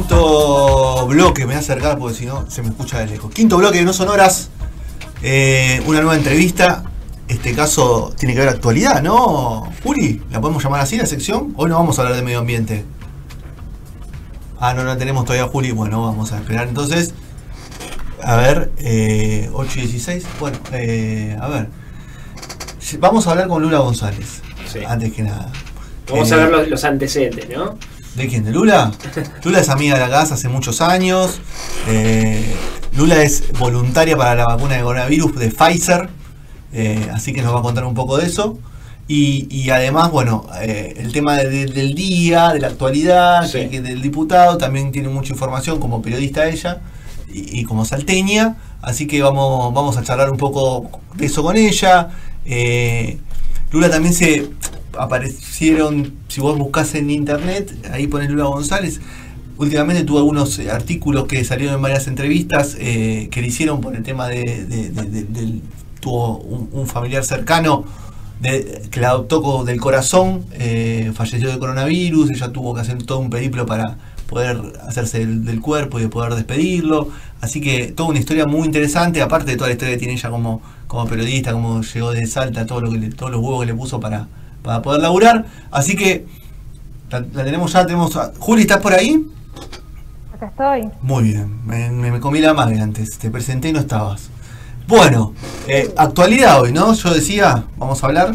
quinto bloque, me voy a acercar porque si no se me escucha de lejos. Quinto bloque de No Sonoras, eh, una nueva entrevista. Este caso tiene que ver actualidad, ¿no? Juli, ¿la podemos llamar así la sección? Hoy no vamos a hablar de medio ambiente. Ah, no, no tenemos todavía Juli. Bueno, vamos a esperar entonces. A ver, eh, 8 y 16. Bueno, eh, a ver. Vamos a hablar con Lula González. Sí. Antes que nada. Vamos Eh, a ver los, los antecedentes, ¿no? ¿De quién? ¿De Lula? Lula es amiga de la casa hace muchos años. Eh, Lula es voluntaria para la vacuna de coronavirus de Pfizer. eh, así que nos va a contar un poco de eso. Y, y además, bueno, eh, el tema de- de- del día, de la actualidad, Sí. que- que del diputado, también tiene mucha información como periodista ella y, y como salteña. Así que vamos, vamos a charlar un poco de eso con ella. Lula también se aparecieron, si vos buscas en internet, ahí pone Lula González. Últimamente tuvo algunos eh, artículos que salieron en varias entrevistas eh, que le hicieron por el tema de, tuvo un, familiar cercano que la adoptó del corazón, eh, falleció de coronavirus, ella tuvo que hacer todo un periplo para poder hacerse del, cuerpo y de poder despedirlo. Así que toda una historia muy interesante, aparte de toda la historia que tiene ella como, como periodista, como llegó de Salta, todo lo que le- todos los huevos que le puso para, para poder laburar. Así que la, la tenemos ya, tenemos a- Juli, ¿estás por ahí? Acá estoy. Muy bien, me, me- me comí la madre antes, te presenté y no estabas. Bueno, eh, actualidad hoy, ¿no? Yo decía, vamos a hablar.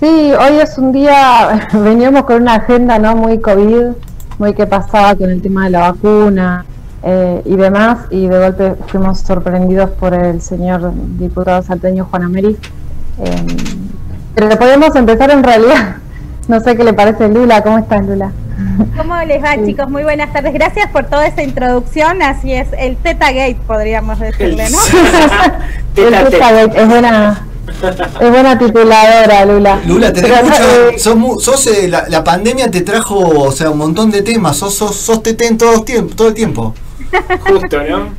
Sí, hoy es un día, veníamos con una agenda no muy COVID, muy que pasaba con el tema de la vacuna eh, y demás, y de golpe fuimos sorprendidos por el señor diputado salteño Juan Ameri. Eh, pero podemos empezar en realidad. No sé qué le parece Lula, ¿cómo estás Lula? ¿Cómo les va, Sí. chicos? Muy buenas tardes. Gracias por toda esa introducción. Así es, el Teta Gate, podríamos decirle, ¿no? El Teta Gate, es buena, es buena tituladora Lula. Lula, tenés Pero, mucho, eh, sos mu- sos, eh, la, la pandemia te trajo, o sea, un montón de temas, sos, sos, sos tetén todo, el tiempo, todo el tiempo. Justo, ¿no?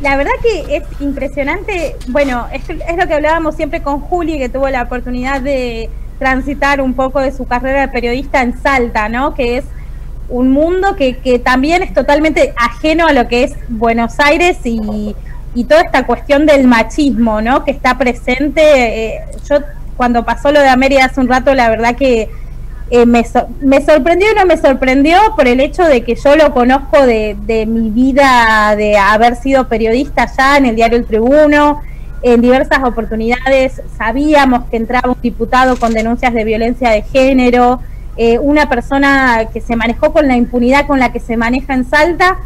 La, ver- la verdad que es impresionante. Bueno, es, es lo que hablábamos siempre con Juli, que tuvo la oportunidad de transitar un poco de su carrera de periodista en Salta, ¿no? Que es un mundo que, que también es totalmente ajeno a lo que es Buenos Aires y, y toda esta cuestión del machismo, ¿no? Que está presente. eh, yo cuando pasó lo de América hace un rato, la verdad que eh, me, so- me sorprendió y no me sorprendió por el hecho de que yo lo conozco de, de mi vida, de haber sido periodista ya en el diario El Tribuno, en diversas oportunidades sabíamos que entraba un diputado con denuncias de violencia de género, eh, una persona que se manejó con la impunidad con la que se maneja en Salta.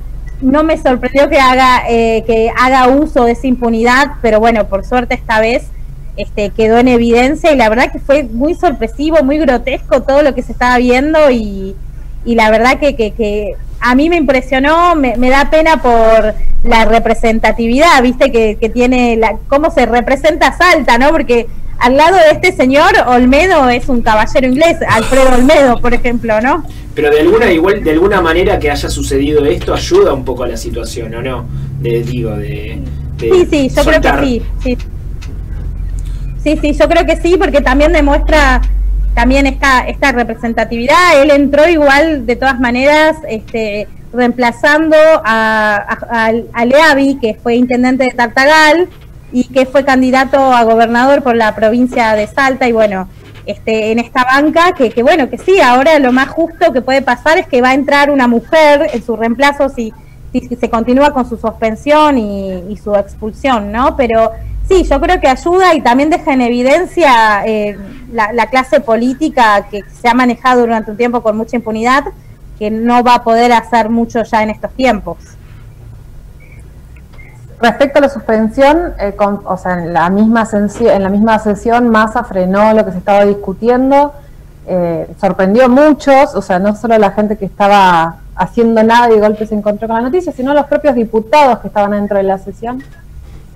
No me sorprendió que haga, eh, que haga uso de esa impunidad, pero bueno, por suerte esta vez este, quedó en evidencia y la verdad que fue muy sorpresivo, muy grotesco todo lo que se estaba viendo y, y la verdad que, que, que a mí me impresionó, me, me da pena por la representatividad, viste, que, que tiene, la, cómo se representa Salta, ¿no? Porque al lado de este señor, Olmedo es un caballero inglés, Alfredo Olmedo, por ejemplo, ¿no? Pero de alguna igual, de alguna manera que haya sucedido esto ayuda un poco a la situación, ¿o no? De, digo, de, de Sí, sí, yo creo que sí, sí. Sí, sí, yo creo que sí, porque también demuestra también esta, esta representatividad. Él entró igual, de todas maneras, este, reemplazando a, a, Leavi, que fue intendente de Tartagal y que fue candidato a gobernador por la provincia de Salta. Y bueno, este, en esta banca, que, que bueno, que sí, ahora lo más justo que puede pasar es que va a entrar una mujer en su reemplazo si, si se continúa con su suspensión y, y su expulsión, ¿no? Pero sí, yo creo que ayuda y también deja en evidencia eh, la, la clase política que se ha manejado durante un tiempo con mucha impunidad, que no va a poder hacer mucho ya en estos tiempos. Respecto a la suspensión, eh, o sea, en la misma en la misma sesión Massa frenó lo que se estaba discutiendo, eh, sorprendió a muchos, o sea, no solo la gente que estaba haciendo nada y de golpe se encontró con la noticia, sino los propios diputados que estaban dentro de la sesión.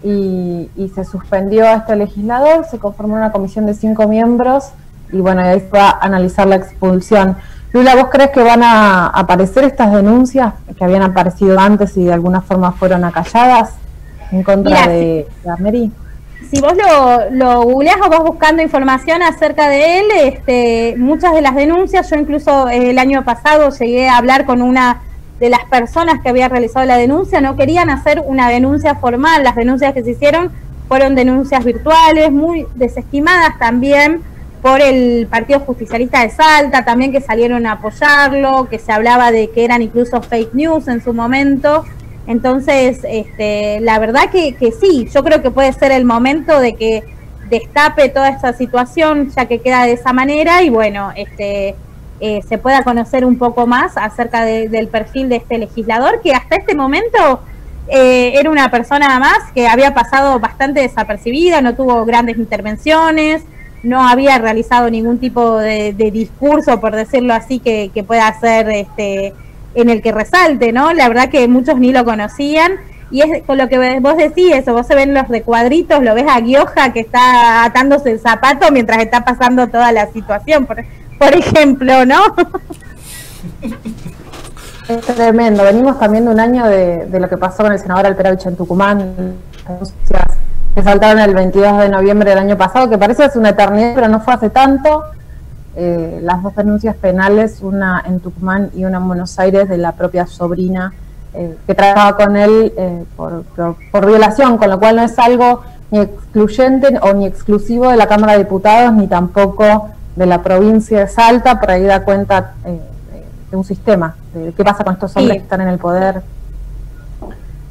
Y, y se suspendió a este legislador, se conformó una comisión de cinco miembros y bueno, ahí se va a analizar la expulsión. Lula, ¿vos crees que van a aparecer estas denuncias que habían aparecido antes y de alguna forma fueron acalladas en contra Mira, de, de Ameri? si vos lo, lo googleás o vas buscando información acerca de él, este, muchas de las denuncias, yo incluso eh, el año pasado llegué a hablar con una de las personas que había realizado la denuncia, no querían hacer una denuncia formal, las denuncias que se hicieron fueron denuncias virtuales, muy desestimadas también por el Partido Justicialista de Salta, también que salieron a apoyarlo, que se hablaba de que eran incluso fake news en su momento. Entonces, este, la verdad que, que sí, yo creo que puede ser el momento de que destape toda esta situación, ya que queda de esa manera, y bueno, este, eh, se pueda conocer un poco más acerca del perfil de este legislador, que hasta este momento eh, era una persona más que había pasado bastante desapercibida, no tuvo grandes intervenciones, no había realizado ningún tipo de, discurso, por decirlo así, que, pueda ser este en el que resalte, ¿no? La verdad que muchos ni lo conocían. Y es con lo que vos decís, eso, vos se ven los recuadritos, lo ves a Gioja que está atándose el zapato mientras está pasando toda la situación, por, por ejemplo, ¿no? Es tremendo. Venimos también de un año de, lo que pasó con el senador Alperovich en Tucumán, que saltaron el 22 de noviembre del año pasado, que parece es una eternidad, pero no fue hace tanto. Eh, las dos denuncias penales, una en Tucumán y una en Buenos Aires, de la propia sobrina eh, que trabajaba con él eh, por, por, violación, con lo cual no es algo ni excluyente o ni exclusivo de la Cámara de Diputados, ni tampoco de la provincia de Salta, por ahí da cuenta de un sistema, de qué pasa con estos hombres que están en el poder,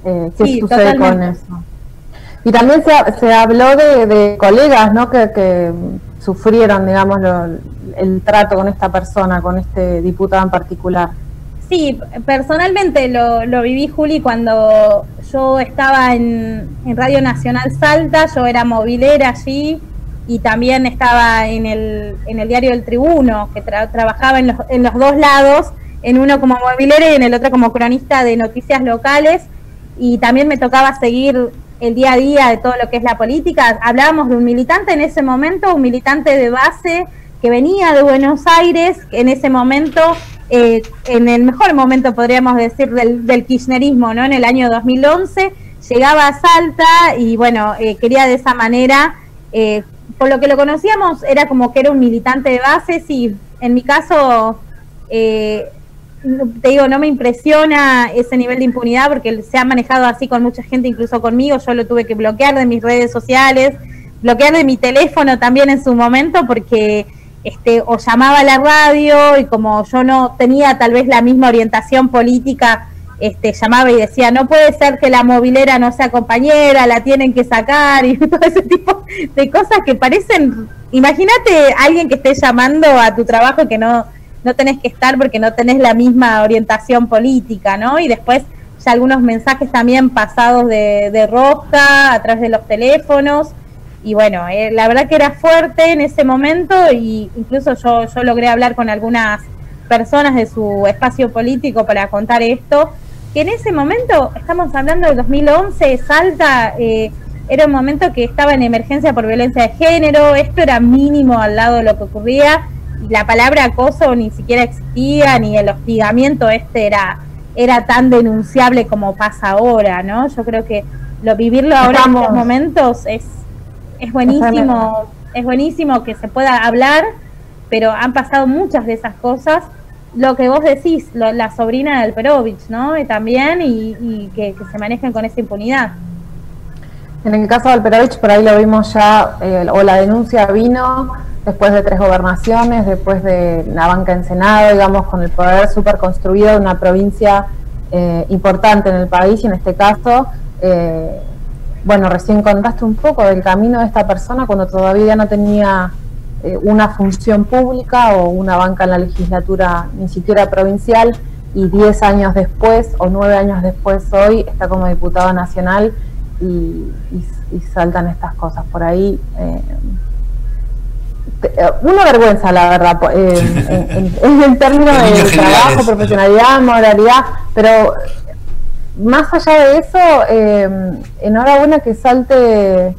qué sucede con eso. Y también se, se habló de, colegas ¿no? que, que sufrieron, digamos, el trato con esta persona, con este diputado en particular. Sí, personalmente lo, lo viví, Juli, cuando yo estaba en, Radio Nacional Salta, yo era movilera allí y también estaba en el, en el diario El Tribuno, que trabajaba en los, en los dos lados, en uno como movilera y en el otro como cronista de noticias locales, y también me tocaba seguir el día a día de todo lo que es la política. Hablábamos de un militante en ese momento, un militante de base que venía de Buenos Aires, en ese momento, eh, en el mejor momento podríamos decir del, kirchnerismo, ¿no? En el año 2011, llegaba a Salta y bueno, eh, quería de esa manera, eh, por lo que lo conocíamos, era como que era un militante de base, sí, en mi caso te digo, no me impresiona ese nivel de impunidad porque se ha manejado así con mucha gente, incluso conmigo. Yo lo tuve que bloquear de mis redes sociales, bloquear de mi teléfono también en su momento porque este, o llamaba a la radio y como yo no tenía tal vez la misma orientación política, este, llamaba y decía, no puede ser que la movilera no sea compañera, la tienen que sacar y todo ese tipo de cosas que parecen, imagínate alguien que esté llamando a tu trabajo que no no tenés que estar porque no tenés la misma orientación política, ¿no? Y después ya algunos mensajes también pasados de, de rosca a través de los teléfonos. Y bueno, eh, la verdad que era fuerte en ese momento y incluso yo, yo logré hablar con algunas personas de su espacio político para contar esto, que en ese momento, estamos hablando del 2011, Salta eh, era un momento que estaba en emergencia por violencia de género, esto era mínimo al lado de lo que ocurría la palabra acoso ni siquiera existía, ni el hostigamiento este era, era tan denunciable como pasa ahora, ¿no? Yo creo que lo vivirlo ahora en estos momentos es, es buenísimo, es buenísimo que se pueda hablar, pero han pasado muchas de esas cosas. Lo que vos decís, la sobrina del Perovich, ¿no? también, y, que, se manejen con esa impunidad. En el caso del Perovich, por ahí lo vimos ya, eh, o la denuncia vino después de tres gobernaciones, después de la banca en Senado, digamos, con el poder súper construido de una provincia eh, importante en el país y en este caso, eh, bueno, recién contaste un poco del camino de esta persona cuando todavía no tenía eh, una función pública o una banca en la legislatura ni siquiera provincial y diez años después o nueve años después hoy está como diputado nacional y, saltan estas cosas por ahí. Eh, una vergüenza, la verdad, eh, en, términos de trabajo, profesionalidad, moralidad, pero más allá de eso, eh, enhorabuena que salte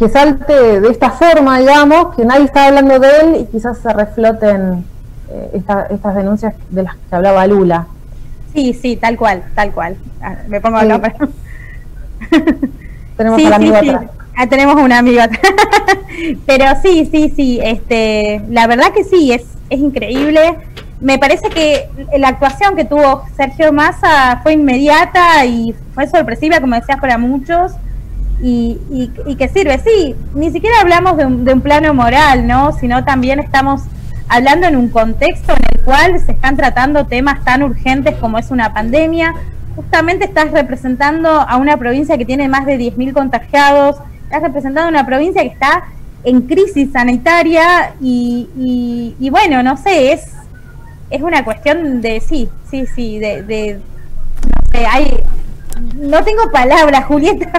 que salte de esta forma, digamos, que nadie está hablando de él y quizás se refloten estas denuncias de las que hablaba Lula. Sí, sí, tal cual, tal cual. Ah, me pongo a hablar. Tenemos sí, sí, sí. Ah, tenemos un amigo. Pero sí, sí, sí. Este, la verdad que sí, es, es increíble. Me parece que la actuación que tuvo Sergio Massa fue inmediata y fue sorpresiva, como decías, para muchos. Y, y, que sirve, sí, ni siquiera hablamos de un, de un plano moral, ¿no? Sino también estamos hablando en un contexto en el cual se están tratando temas tan urgentes como es una pandemia. Justamente estás representando a una provincia que tiene más de 10.000 contagiados, estás representando a una provincia que está en crisis sanitaria y, y, bueno, no sé, es, es una cuestión de, sí, sí, sí, de, de no sé, hay, no tengo palabras, Julieta,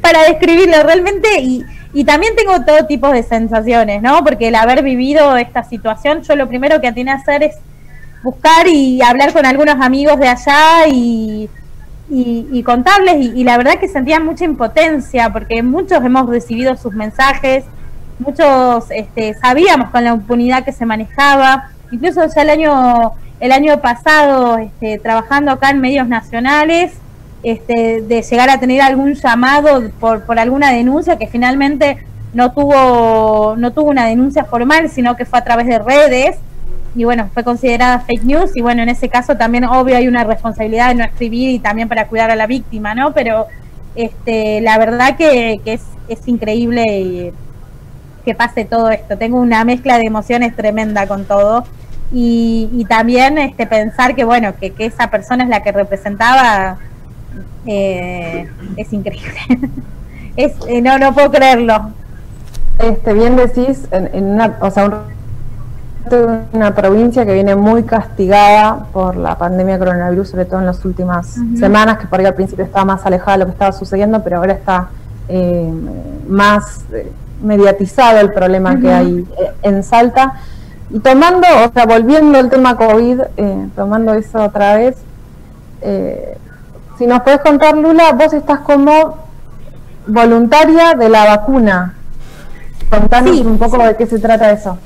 para describirlo realmente y, y también tengo todo tipo de sensaciones, ¿no? Porque el haber vivido esta situación, yo lo primero que atiné a hacer es buscar y hablar con algunos amigos de allá y, y, contarles y, la verdad que sentía mucha impotencia porque muchos hemos recibido sus mensajes, muchos este, sabíamos con la impunidad que se manejaba, incluso ya el año el año pasado este, trabajando acá en medios nacionales este, de llegar a tener algún llamado por, por alguna denuncia que finalmente no tuvo no tuvo una denuncia formal sino que fue a través de redes y bueno, fue considerada fake news y bueno, en ese caso también obvio hay una responsabilidad de no escribir y también para cuidar a la víctima, ¿no? Pero este, la verdad que, es, es increíble que pase todo esto. Tengo una mezcla de emociones tremenda con todo y, y también este, pensar que bueno, que, esa persona es la que representaba eh, es increíble. es, eh, no, no puedo creerlo. Este, bien decís, en, en una, o sea, un una provincia que viene muy castigada por la pandemia de coronavirus, sobre todo en las últimas semanas, que por ahí al principio estaba más alejada de lo que estaba sucediendo, pero ahora está eh, más eh, mediatizado el problema que hay eh, en Salta. Y tomando, o sea, volviendo al tema COVID, tomando eso otra vez, si nos puedes contar, Lula, vos estás como voluntaria de la vacuna. Contanos un poco de qué se trata eso.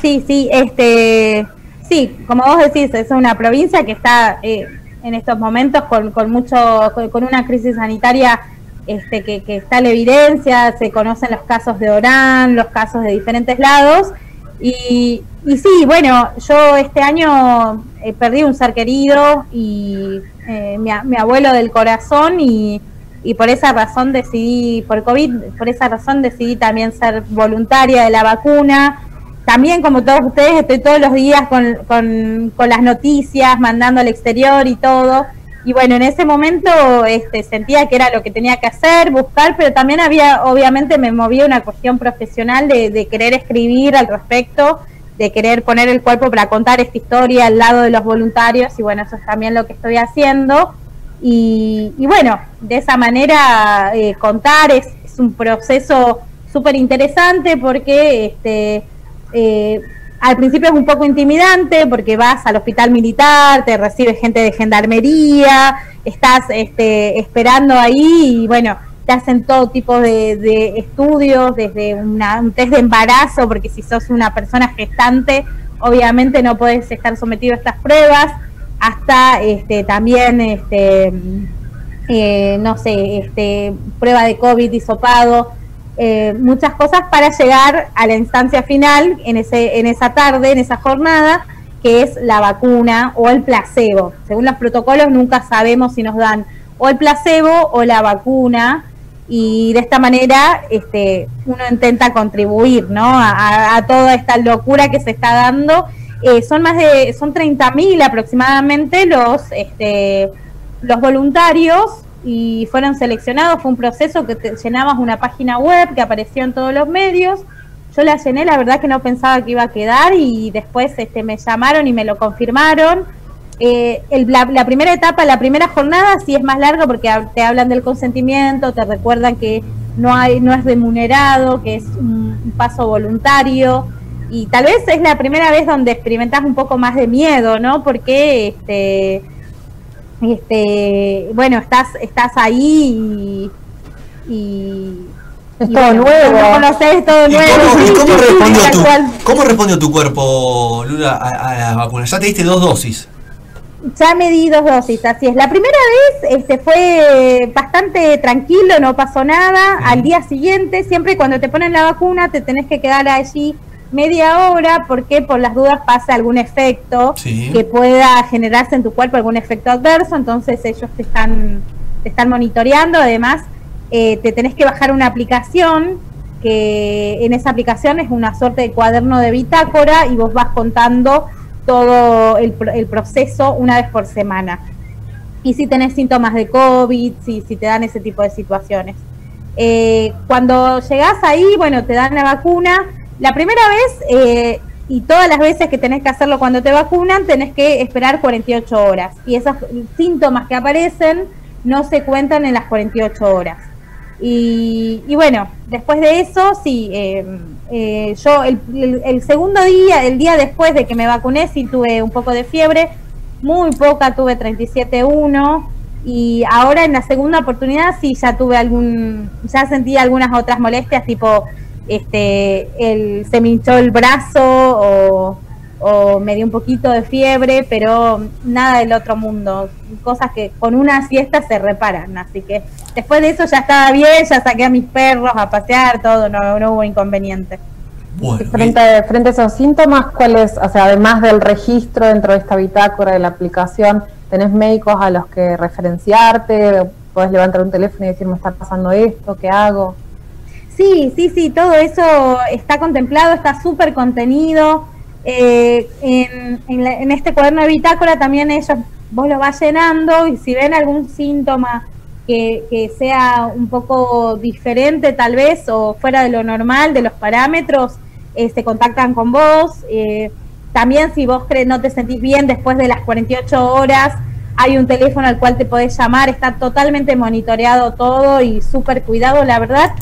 Sí, sí, este, sí, como vos decís, es una provincia que está eh, en estos momentos con, con mucho, con, una crisis sanitaria este, que, que, está en evidencia, se conocen los casos de Orán, los casos de diferentes lados. Y, y sí, bueno, yo este año eh, perdí un ser querido y eh, mi, abuelo del corazón y, y por esa razón decidí, por COVID, por esa razón decidí también ser voluntaria de la vacuna también como todos ustedes estoy todos los días con, con, las noticias, mandando al exterior y todo. Y bueno, en ese momento este, sentía que era lo que tenía que hacer, buscar, pero también había, obviamente me movía una cuestión profesional de, querer escribir al respecto, de querer poner el cuerpo para contar esta historia al lado de los voluntarios y bueno, eso es también lo que estoy haciendo. Y, bueno, de esa manera eh, contar es, es un proceso súper interesante porque este, eh, al principio es un poco intimidante porque vas al hospital militar, te recibe gente de gendarmería, estás este, esperando ahí y bueno, te hacen todo tipo de, estudios, desde un test de embarazo, porque si sos una persona gestante, obviamente no puedes estar sometido a estas pruebas, hasta este, también, este, eh, no sé, este, prueba de COVID, hisopado, eh, muchas cosas para llegar a la instancia final en, ese, en esa tarde, en esa jornada, que es la vacuna o el placebo. Según los protocolos nunca sabemos si nos dan o el placebo o la vacuna y de esta manera este, uno intenta contribuir ¿no? a, toda esta locura que se está dando. Eh, son más de, son 30.000 aproximadamente los, este, los voluntarios y fueron seleccionados. Fue un proceso que te llenabas una página web que apareció en todos los medios. Yo la llené, la verdad que no pensaba que iba a quedar y después este, me llamaron y me lo confirmaron. Eh, la, primera etapa, la primera jornada sí es más larga porque te hablan del consentimiento, te recuerdan que no hay, no es remunerado, que es un paso voluntario y tal vez es la primera vez donde experimentas un poco más de miedo, ¿no? Porque este este, bueno, estás, estás ahí y, es todo nuevo. Conoces, todo nuevo. cómo, respondió tu, cómo, respondió tu, cuerpo, Lula, a, la vacuna? Ya te diste dos dosis. Ya me di dos dosis, así es. La primera vez este, fue bastante tranquilo, no pasó nada. Al día siguiente, siempre cuando te ponen la vacuna, te tenés que quedar allí media hora porque por las dudas pasa algún efecto que pueda generarse en tu cuerpo, algún efecto adverso. Entonces ellos te están, te están monitoreando. Además, eh, te tenés que bajar una aplicación que en esa aplicación es una suerte de cuaderno de bitácora y vos vas contando todo el, proceso una vez por semana. Y si tenés síntomas de COVID, si, si te dan ese tipo de situaciones. Eh, cuando llegás ahí, bueno, te dan la vacuna. La primera vez, eh, y todas las veces que tenés que hacerlo cuando te vacunan, tenés que esperar 48 horas. Y esos síntomas que aparecen no se cuentan en las 48 horas. Y, bueno, después de eso, sí, eh, eh, yo el, segundo día, el día después de que me vacuné, sí tuve un poco de fiebre, muy poca, tuve 37.1 y ahora en la segunda oportunidad sí ya tuve algún, ya sentí algunas otras molestias, tipo, este, el, se me hinchó el brazo o o me dio un poquito de fiebre, pero nada del otro mundo, cosas que con una siesta se reparan, así que después de eso ya estaba bien, ya saqué a mis perros a pasear, todo, no, no hubo inconveniente. frente, frente a esos síntomas, ¿cuáles, o sea, además del registro dentro de esta bitácora de la aplicación, tenés médicos a los que referenciarte, puedes levantar un teléfono y decir, me está pasando esto, ¿qué hago? Sí, sí, sí, todo eso está contemplado, está súper contenido. Eh, en, este cuaderno de bitácora también ellos, vos lo vas llenando y si ven algún síntoma que, sea un poco diferente tal vez o fuera de lo normal, de los parámetros, eh, se contactan con vos. Eh, también si vos crees, no te sentís bien después de las 48 horas, hay un teléfono al cual te podés llamar, está totalmente monitoreado todo y súper cuidado, la verdad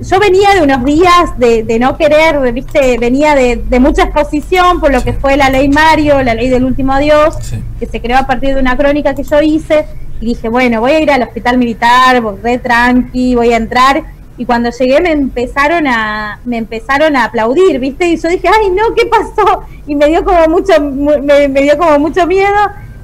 yo venía de unos días de, no querer, viste, venía de, mucha exposición por lo que fue la ley Mario, la ley del último adiós, que se creó a partir de una crónica que yo hice, y dije, bueno, voy a ir al hospital militar, re tranqui, voy a entrar, y cuando llegué me empezaron a, me empezaron a aplaudir, viste, y yo dije, ay no, ¿qué pasó? Y me dio como mucho, me, me dio como mucho miedo,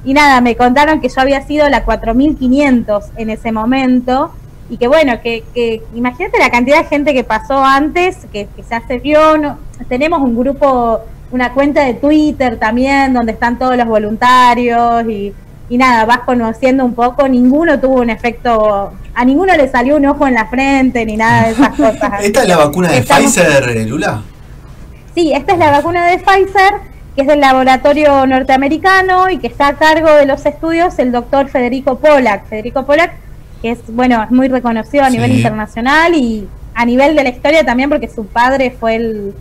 y nada, me contaron que yo había sido la 4500 en ese momento, y que bueno, que, que, imagínate la cantidad de gente que pasó antes, que, se hace no, tenemos un grupo, una cuenta de Twitter también, donde están todos los voluntarios y, y nada, vas conociendo un poco, ninguno tuvo un efecto, a ninguno le salió un ojo en la frente ni nada de esas cosas. ¿Esta es la vacuna de Pfizer, eh, Lula? Sí, esta es la vacuna de Pfizer, que es del laboratorio norteamericano y que está a cargo de los estudios el doctor Federico Pollack. Federico Pollack que es, bueno, es muy reconocido a nivel internacional y a nivel de la historia también porque su padre fue el,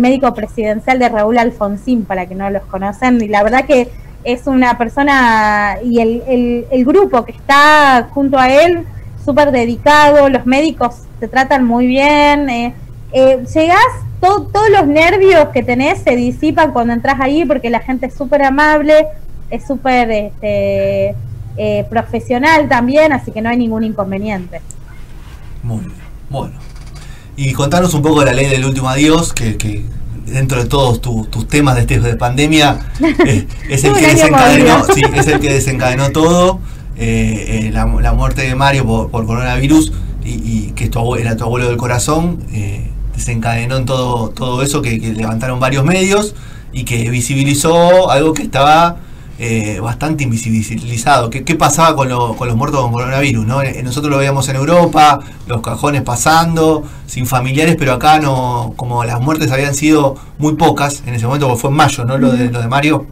médico presidencial de Raúl Alfonsín, para que no los conocen, y la verdad que es una persona y el, el, grupo que está junto a él, súper dedicado, los médicos te tratan muy bien, eh, eh llegás, todos los nervios que tenés se disipan cuando entras ahí porque la gente es súper amable, es súper... Este, eh, profesional también, así que no hay ningún inconveniente. Muy bien, bueno. Y contanos un poco de la ley del último adiós, que, dentro de todos tus temas de, este, de pandemia eh, es, el que desencadenó, es el que desencadenó todo, eh, la, muerte de Mario por, coronavirus y, que esto era tu abuelo del corazón, desencadenó en todo, todo eso que levantaron varios medios y que visibilizó algo que estaba eh, bastante invisibilizado. ¿Qué, pasaba con, con, los muertos con coronavirus? ¿no? Eh, nosotros lo veíamos en Europa, los cajones pasando, sin familiares, pero acá no, como las muertes habían sido muy pocas en ese momento, porque fue en mayo, ¿no? Lo de, lo de Mario.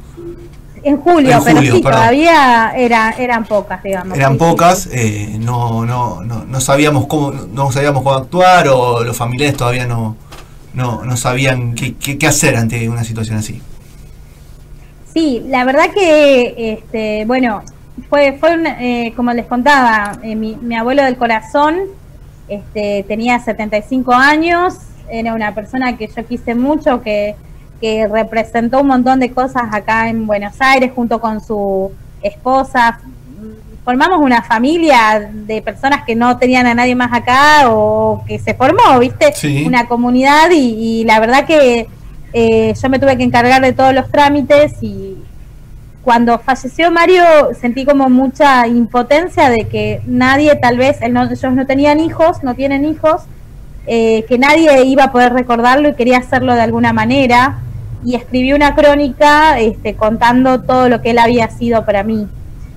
En julio, pero sí, todavía era, eran pocas, digamos. Eran pocas, eh, no, no, no, no, sabíamos cómo, no sabíamos cómo actuar o los familiares todavía no, no, no sabían qué, qué hacer ante una situación así. Sí, la verdad que, este, bueno, fue, fue eh, como les contaba, eh, mi, abuelo del corazón este, tenía 75 años, era una persona que yo quise mucho, que, que representó un montón de cosas acá en Buenos Aires junto con su esposa. Formamos una familia de personas que no tenían a nadie más acá o que se formó, ¿viste? Una comunidad y, y la verdad que eh, yo me tuve que encargar de todos los trámites y cuando falleció Mario sentí como mucha impotencia de que nadie, tal vez, ellos no tenían hijos, no tienen hijos, eh, que nadie iba a poder recordarlo y quería hacerlo de alguna manera. Y escribí una crónica este, contando todo lo que él había sido para mí.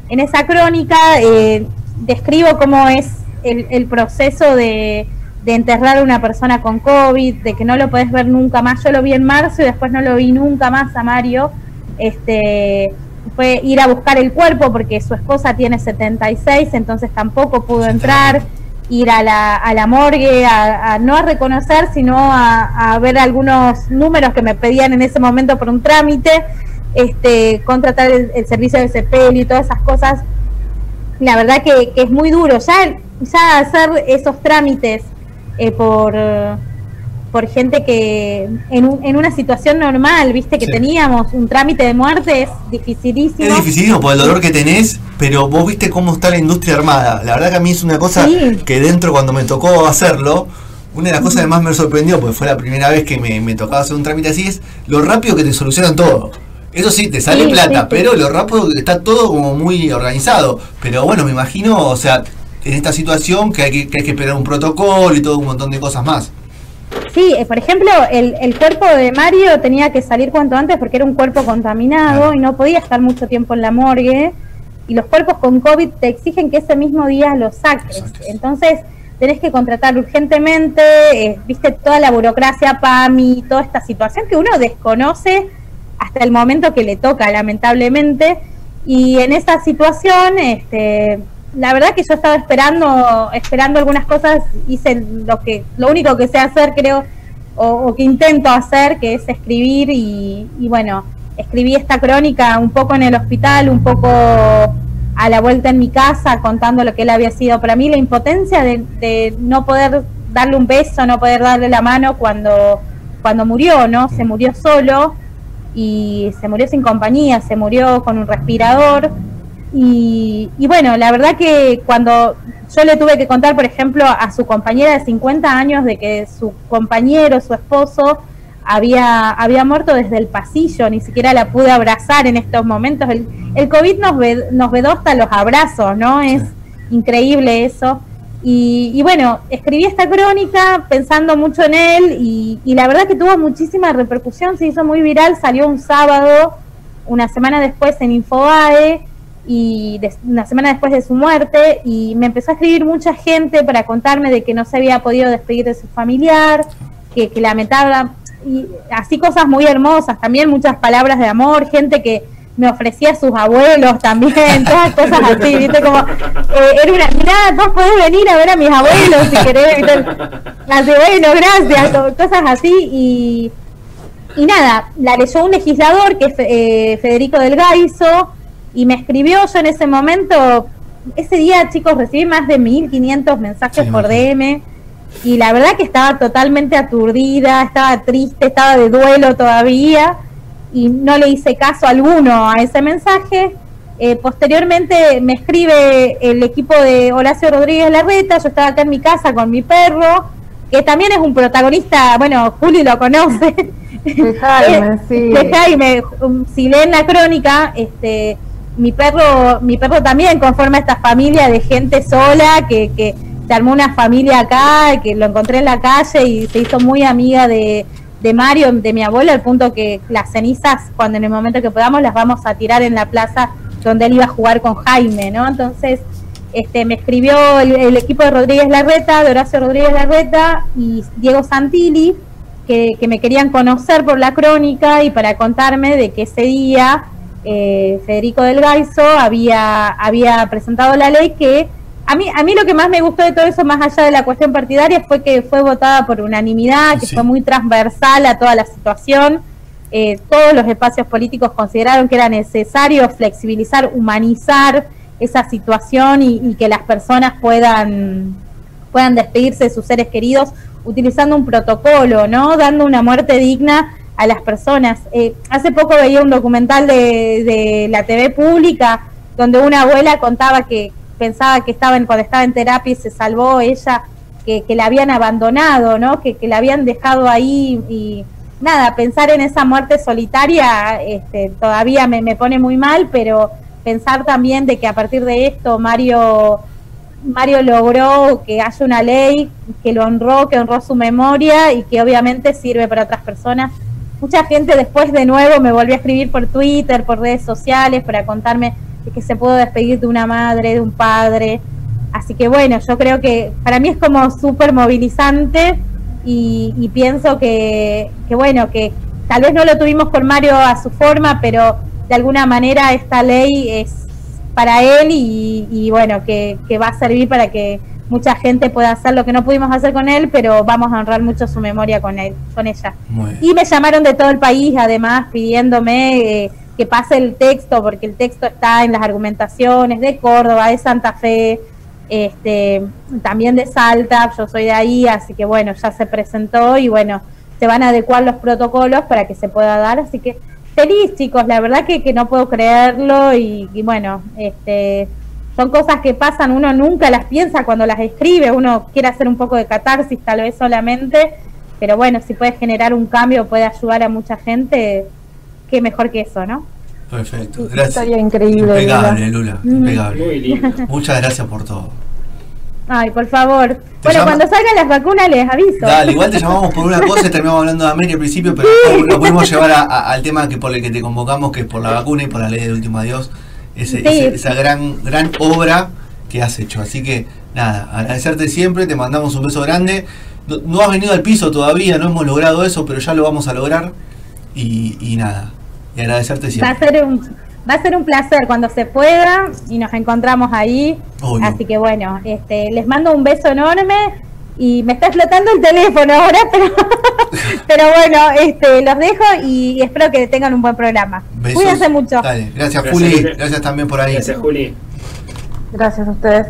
En esa crónica eh, describo cómo es el, proceso de, enterrar a una persona con COVID, de que no lo puedes ver nunca más. Yo lo vi en marzo y después no lo vi nunca más a Mario. Este, fue ir a buscar el cuerpo porque su esposa tiene 76, entonces tampoco pudo entrar, ir a la, a la morgue, a, no a reconocer, sino a, ver algunos números que me pedían en ese momento por un trámite, este, contratar el, servicio de CPL y todas esas cosas. La verdad que, es muy duro. Ya, ya hacer esos trámites eh, por por gente que en, un, en una situación normal, viste, que teníamos un trámite de muerte, es dificilísimo. Es dificilísimo por el dolor que tenés, pero vos viste cómo está la industria armada. La verdad que a mí es una cosa que dentro cuando me tocó hacerlo, una de las cosas que más me sorprendió, porque fue la primera vez que me, me tocaba hacer un trámite así, es lo rápido que te solucionan todo. Eso sí, te sale plata, pero lo rápido que está todo como muy organizado. Pero bueno, me imagino, o sea, en esta situación que hay que, que hay que esperar un protocolo y todo un montón de cosas más. Sí, eh, por ejemplo, el, el, cuerpo de Mario tenía que salir cuanto antes porque era un cuerpo contaminado y no podía estar mucho tiempo en la morgue. Y los cuerpos con COVID te exigen que ese mismo día los saques. Entonces, tenés que contratar urgentemente, eh, viste, toda la burocracia, PAMI, toda esta situación que uno desconoce hasta el momento que le toca, lamentablemente. Y en esa situación, este, la verdad que yo estaba esperando, esperando algunas cosas, hice lo que, lo único que sé hacer creo, o, que intento hacer, que es escribir y, bueno, escribí esta crónica un poco en el hospital, un poco a la vuelta en mi casa, contando lo que él había sido. Para mí, la impotencia de, no poder darle un beso, no poder darle la mano cuando, cuando murió, ¿no? Se murió solo y se murió sin compañía, se murió con un respirador y, bueno, la verdad que cuando yo le tuve que contar, por ejemplo, a su compañera de 50 años de que su compañero, su esposo, había, había muerto desde el pasillo, ni siquiera la pude abrazar en estos momentos. El, el COVID nos, nos vedó hasta los abrazos, ¿no? Es increíble eso. Y, y, bueno, escribí esta crónica pensando mucho en él y, y la verdad que tuvo muchísima repercusión, se hizo muy viral, salió un sábado, una semana después en Infobae y una semana después de su muerte y me empezó a escribir mucha gente para contarme de que no se había podido despedir de su familiar, que, que lamentaba, y así cosas muy hermosas, también muchas palabras de amor, gente que me ofrecía a sus abuelos también, todas cosas así, viste, como, eh, era una, mirá, vos podés venir a ver a mis abuelos si querés, así, bueno, gracias, cosas así, y, y nada, la leyó un legislador que es eh, Federico del Gaiso, y me escribió yo en ese momento, ese día chicos recibí más de 1500 mensajes por DM y la verdad que estaba totalmente aturdida, estaba triste, estaba de duelo todavía y no le hice caso alguno a ese mensaje. Eh, posteriormente me escribe el equipo de Horacio Rodríguez Larreta, yo estaba acá en mi casa con mi perro, que también es un protagonista, bueno, Juli lo conoce. De Jaime, sí. De Jaime, si leen la crónica, este, mi perro, mi perro también conforma esta familia de gente sola que, que se armó una familia acá, que lo encontré en la calle y se hizo muy amiga de, Mario, de mi abuelo, al punto que las cenizas, cuando en el momento que podamos, las vamos a tirar en la plaza donde él iba a jugar con Jaime, ¿no? Entonces, este, me escribió el, equipo de Rodríguez Larreta, de Horacio Rodríguez Larreta y Diego Santilli, que, que me querían conocer por la crónica y para contarme de que ese día eh, Federico del Gaiso había, había presentado la ley que a mí, a mí lo que más me gustó de todo eso, más allá de la cuestión partidaria, fue que fue votada por unanimidad, que fue muy transversal a toda la situación. Eh, todos los espacios políticos consideraron que era necesario flexibilizar, humanizar esa situación y, y que las personas puedan, puedan despedirse de sus seres queridos utilizando un protocolo, ¿no? Dando una muerte digna a las personas. Eh, hace poco veía un documental de, la TV pública donde una abuela contaba que pensaba que estaba en, cuando estaba en terapia y se salvó ella, que, que la habían abandonado, ¿no? que, que la habían dejado ahí y, nada, pensar en esa muerte solitaria este, todavía me, me pone muy mal, pero pensar también de que a partir de esto Mario Mario logró que haya una ley que lo honró, que honró su memoria y que obviamente sirve para otras personas. Mucha gente después de nuevo me volvió a escribir por Twitter, por redes sociales, para contarme que se pudo despedir de una madre, de un padre. Así que bueno, yo creo que para mí es como súper movilizante y, pienso que, que bueno, que tal vez no lo tuvimos con Mario a su forma, pero de alguna manera esta ley es para él y, y bueno, que, que, va a servir para que mucha gente pueda hacer lo que no pudimos hacer con él, pero vamos a honrar mucho su memoria con él, con ella. Y me llamaron de todo el país, además, pidiéndome eh, que pase el texto, porque el texto está en las argumentaciones de Córdoba, de Santa Fe, este, también de Salta, yo soy de ahí, así que bueno, ya se presentó y bueno, se van a adecuar los protocolos para que se pueda dar, así que feliz chicos, la verdad que, que no puedo creerlo y, y, bueno, este son cosas que pasan, uno nunca las piensa cuando las escribe, uno quiere hacer un poco de catarsis tal vez solamente, pero bueno, si puede generar un cambio, puede ayudar a mucha gente, qué mejor que eso, ¿no? Perfecto, gracias. Historia increíble. Impecable, Lula, impecable. Muy lindo. Muchas gracias por todo. Ay, por favor. Bueno, llama... cuando salgan las vacunas les aviso. Dale, igual te llamamos por una cosa y terminamos hablando de América al principio, pero sí. lo podemos llevar a, a, al tema que por el que te convocamos, que es por la vacuna y por la ley del último adiós. Ese, sí. ese, esa gran, gran obra que has hecho. Así que, nada, agradecerte siempre, te mandamos un beso grande. No, no has venido al piso todavía, no hemos logrado eso, pero ya lo vamos a lograr. Y, y nada, y agradecerte siempre. Va a ser un, va a ser un placer cuando se pueda y nos encontramos ahí. Obvio. Así que bueno, este, les mando un beso enorme y me está explotando el teléfono ahora, pero, pero bueno, este, los dejo y espero que tengan un buen programa. Besos. Cuídense mucho. Dale. Gracias, Gracias, Juli. Gracias también por ahí. Gracias, Juli. Gracias a ustedes.